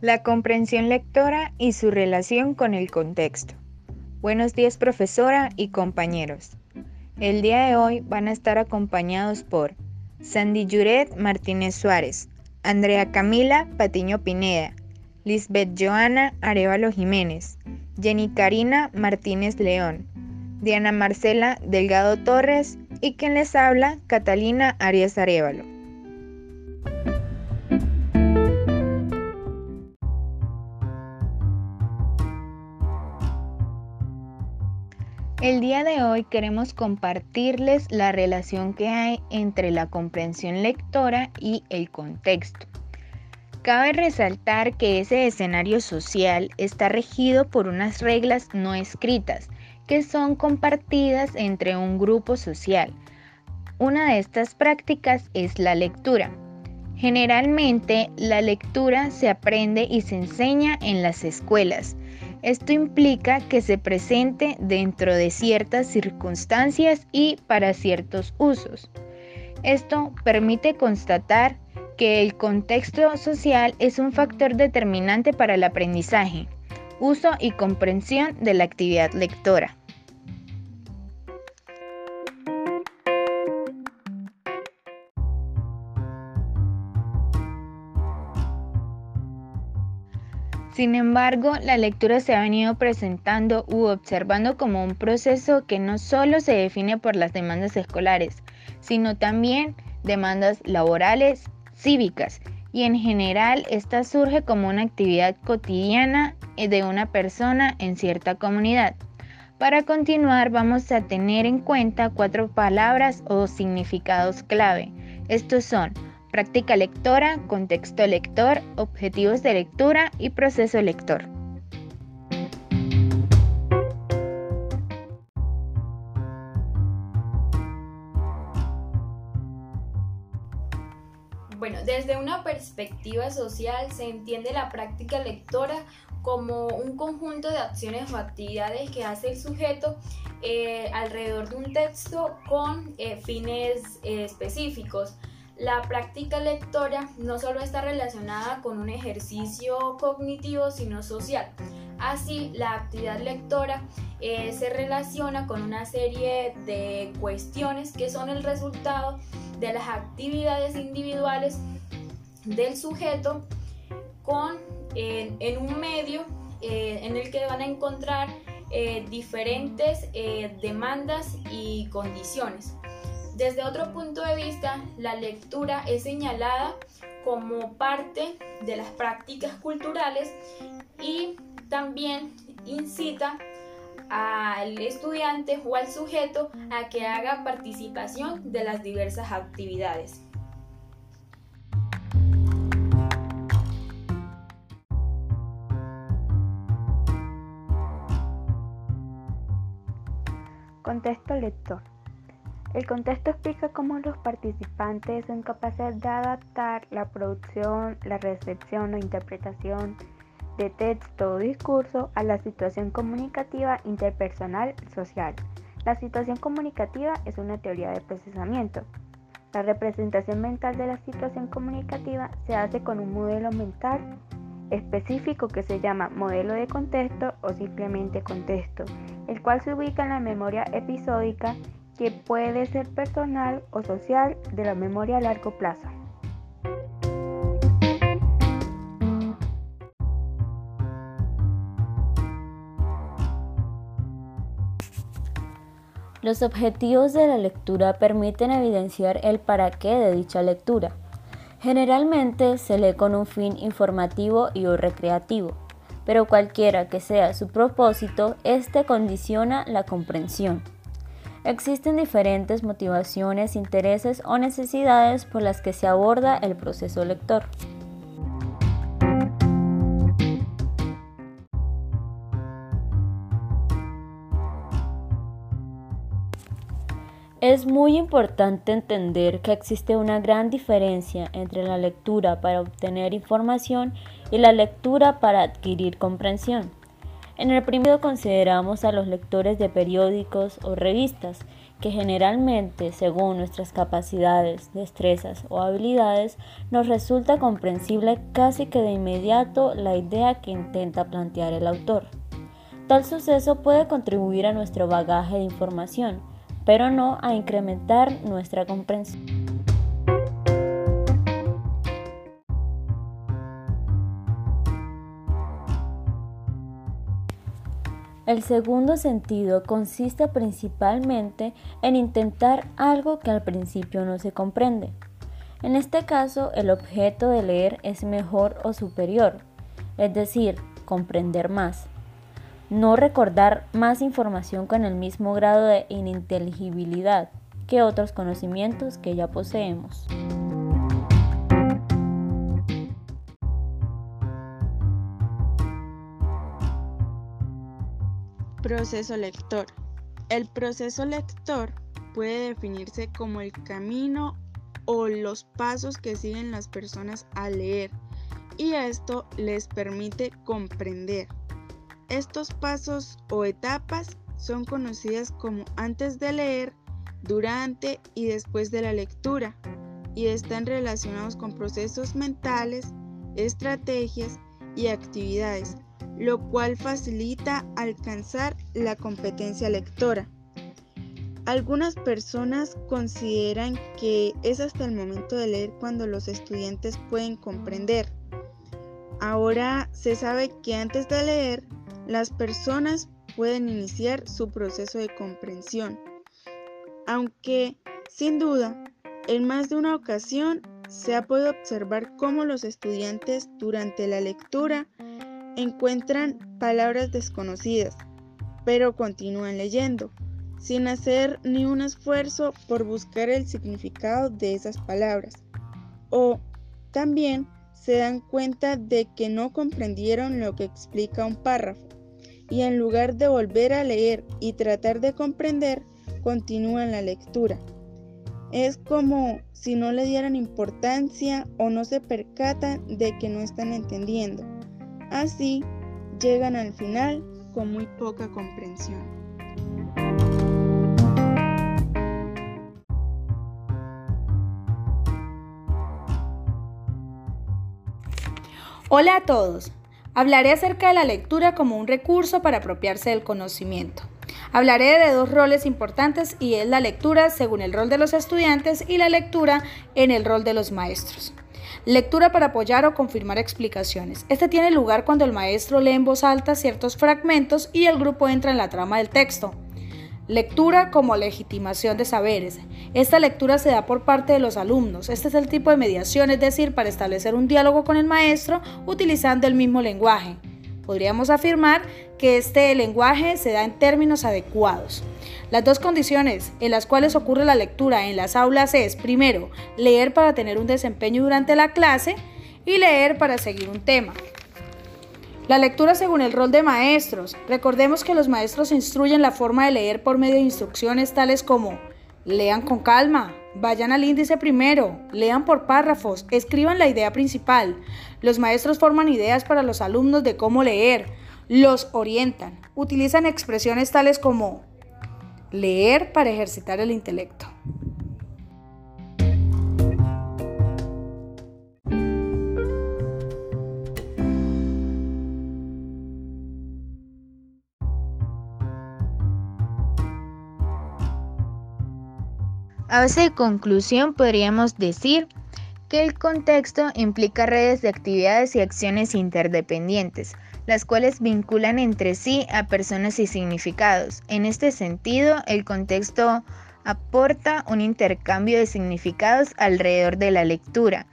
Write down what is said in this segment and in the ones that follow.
La comprensión lectora y su relación con el contexto. Buenos días profesora y compañeros. El día de hoy van a estar acompañados por Sandy Juret Martínez Suárez, Andrea Camila Patiño Pineda, Lisbeth Joana Arevalo Jiménez, Jenny Karina Martínez León, Diana Marcela Delgado Torres y quien les habla, Catalina Arias Arevalo. El día de hoy queremos compartirles la relación que hay entre la comprensión lectora y el contexto. Cabe resaltar que ese escenario social está regido por unas reglas no escritas que son compartidas entre un grupo social. Una de estas prácticas es la lectura. Generalmente la lectura se aprende y se enseña en las escuelas esto implica que se presente dentro de ciertas circunstancias y para ciertos usos. Esto permite constatar que el contexto social es un factor determinante para el aprendizaje, uso y comprensión de la actividad lectora. Sin embargo, la lectura se ha venido presentando u observando como un proceso que no solo se define por las demandas escolares, sino también demandas laborales, cívicas, y en general esta surge como una actividad cotidiana de una persona en cierta comunidad. Para continuar vamos a tener en cuenta cuatro palabras o significados clave. Estos son práctica lectora, contexto lector, objetivos de lectura y proceso lector. Bueno, desde una perspectiva social se entiende la práctica lectora como un conjunto de acciones o actividades que hace el sujeto eh, alrededor de un texto con eh, fines eh, específicos. La práctica lectora no solo está relacionada con un ejercicio cognitivo, sino social. Así, la actividad lectora eh, se relaciona con una serie de cuestiones que son el resultado de las actividades individuales del sujeto con, en un medio eh, en el que van a encontrar eh, diferentes demandas y condiciones. Desde otro punto de vista, la lectura es señalada como parte de las prácticas culturales y también incita al estudiante o al sujeto a que haga participación de las diversas actividades. Contexto lector. El contexto explica cómo los participantes son capaces de adaptar la producción, la recepción o interpretación de texto o discurso a la situación comunicativa interpersonal social. La situación comunicativa es una teoría de procesamiento. La representación mental de la situación comunicativa se hace con un modelo mental específico que se llama modelo de contexto o simplemente contexto, el cual se ubica en la memoria episódica que puede ser personal o social de la memoria a largo plazo. Los objetivos de la lectura permiten evidenciar el para qué de dicha lectura. Generalmente se lee con un fin informativo y o recreativo, pero cualquiera que sea su propósito, este condiciona la comprensión. Existen diferentes motivaciones, intereses o necesidades por las que se aborda el proceso lector. Es muy importante entender que existe una gran diferencia entre la lectura para obtener información y la lectura para adquirir comprensión. En el primero consideramos a los lectores de periódicos o revistas, que generalmente, según nuestras capacidades, destrezas o habilidades, nos resulta comprensible casi que de inmediato la idea que intenta plantear el autor. Tal suceso puede contribuir a nuestro bagaje de información, pero no a incrementar nuestra comprensión. El segundo sentido consiste principalmente en intentar algo que al principio no se comprende. En este caso, el objeto de leer es mejor o superior, es decir, comprender más. No recordar más información con el mismo grado de ininteligibilidad que otros conocimientos que ya poseemos. Proceso lector. El proceso lector puede definirse como el camino o los pasos que siguen las personas al leer y esto les permite comprender. Estos pasos o etapas son conocidas como antes de leer, durante y después de la lectura y están relacionados con procesos mentales, estrategias y actividades lo cual facilita alcanzar la competencia lectora. Algunas personas consideran que es hasta el momento de leer cuando los estudiantes pueden comprender. Ahora se sabe que antes de leer, las personas pueden iniciar su proceso de comprensión. Aunque, sin duda, en más de una ocasión se ha podido observar cómo los estudiantes durante la lectura encuentran palabras desconocidas, pero continúan leyendo, sin hacer ni un esfuerzo por buscar el significado de esas palabras. O también se dan cuenta de que no comprendieron lo que explica un párrafo y en lugar de volver a leer y tratar de comprender, continúan la lectura. Es como si no le dieran importancia o no se percatan de que no están entendiendo. Así, llegan al final con muy poca comprensión. Hola a todos. Hablaré acerca de la lectura como un recurso para apropiarse del conocimiento. Hablaré de dos roles importantes y es la lectura según el rol de los estudiantes y la lectura en el rol de los maestros. Lectura para apoyar o confirmar explicaciones. Este tiene lugar cuando el maestro lee en voz alta ciertos fragmentos y el grupo entra en la trama del texto. Lectura como legitimación de saberes. Esta lectura se da por parte de los alumnos. Este es el tipo de mediación, es decir, para establecer un diálogo con el maestro utilizando el mismo lenguaje. Podríamos afirmar que este lenguaje se da en términos adecuados. Las dos condiciones en las cuales ocurre la lectura en las aulas es, primero, leer para tener un desempeño durante la clase y leer para seguir un tema. La lectura según el rol de maestros. Recordemos que los maestros instruyen la forma de leer por medio de instrucciones tales como lean con calma, vayan al índice primero, lean por párrafos, escriban la idea principal. Los maestros forman ideas para los alumnos de cómo leer, los orientan, utilizan expresiones tales como Leer para ejercitar el intelecto. A base de conclusión podríamos decir que el contexto implica redes de actividades y acciones interdependientes, las cuales vinculan entre sí a personas y significados. En este sentido, el contexto aporta un intercambio de significados alrededor de la lectura,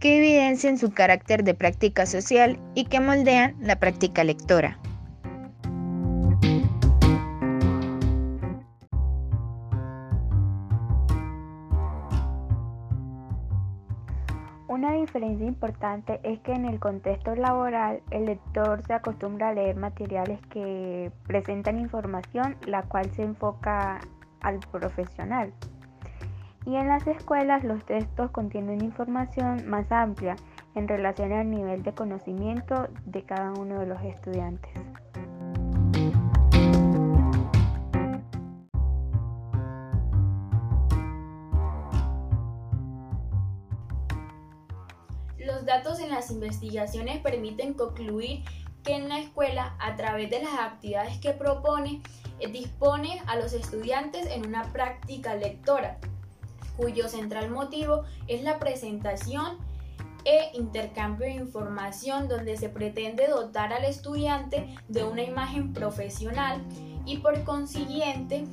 que evidencian su carácter de práctica social y que moldean la práctica lectora. Diferencia importante es que en el contexto laboral el lector se acostumbra a leer materiales que presentan información la cual se enfoca al profesional. Y en las escuelas los textos contienen información más amplia en relación al nivel de conocimiento de cada uno de los estudiantes. Los datos en las investigaciones permiten concluir que en la escuela, a través de las actividades que propone, eh, dispone a los estudiantes en una práctica lectora, cuyo central motivo es la presentación e intercambio de información donde se pretende dotar al estudiante de una imagen profesional y por consiguiente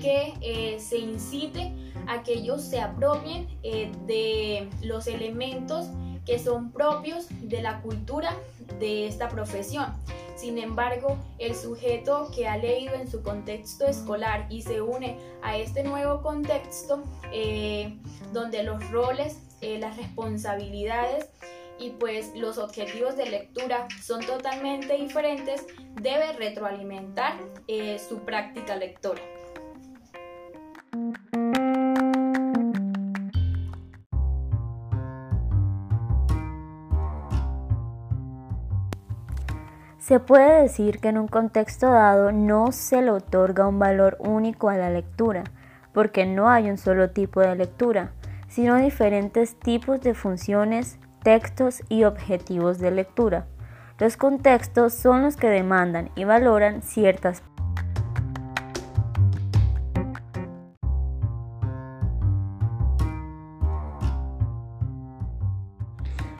que eh, se incite a que ellos se apropien eh, de los elementos que son propios de la cultura de esta profesión. Sin embargo, el sujeto que ha leído en su contexto escolar y se une a este nuevo contexto, eh, donde los roles, eh, las responsabilidades y pues los objetivos de lectura son totalmente diferentes, debe retroalimentar eh, su práctica lectora. Se puede decir que en un contexto dado no se le otorga un valor único a la lectura, porque no hay un solo tipo de lectura, sino diferentes tipos de funciones, textos y objetivos de lectura. Los contextos son los que demandan y valoran ciertas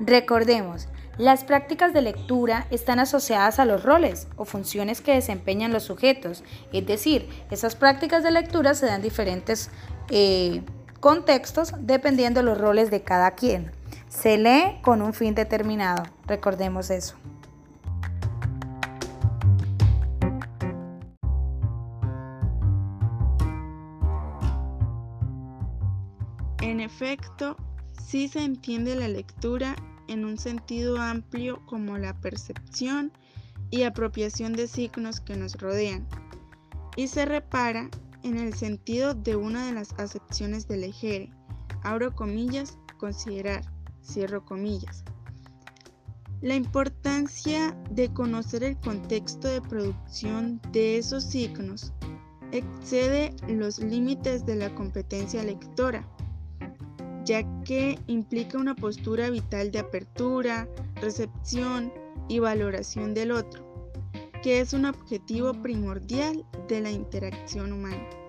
Recordemos, las prácticas de lectura están asociadas a los roles o funciones que desempeñan los sujetos, es decir, esas prácticas de lectura se dan diferentes eh, contextos dependiendo de los roles de cada quien. Se lee con un fin determinado, recordemos eso. En efecto, sí se entiende la lectura en un sentido amplio como la percepción y apropiación de signos que nos rodean, y se repara en el sentido de una de las acepciones del ejere, abro comillas, considerar, cierro comillas. La importancia de conocer el contexto de producción de esos signos excede los límites de la competencia lectora ya que implica una postura vital de apertura, recepción y valoración del otro, que es un objetivo primordial de la interacción humana.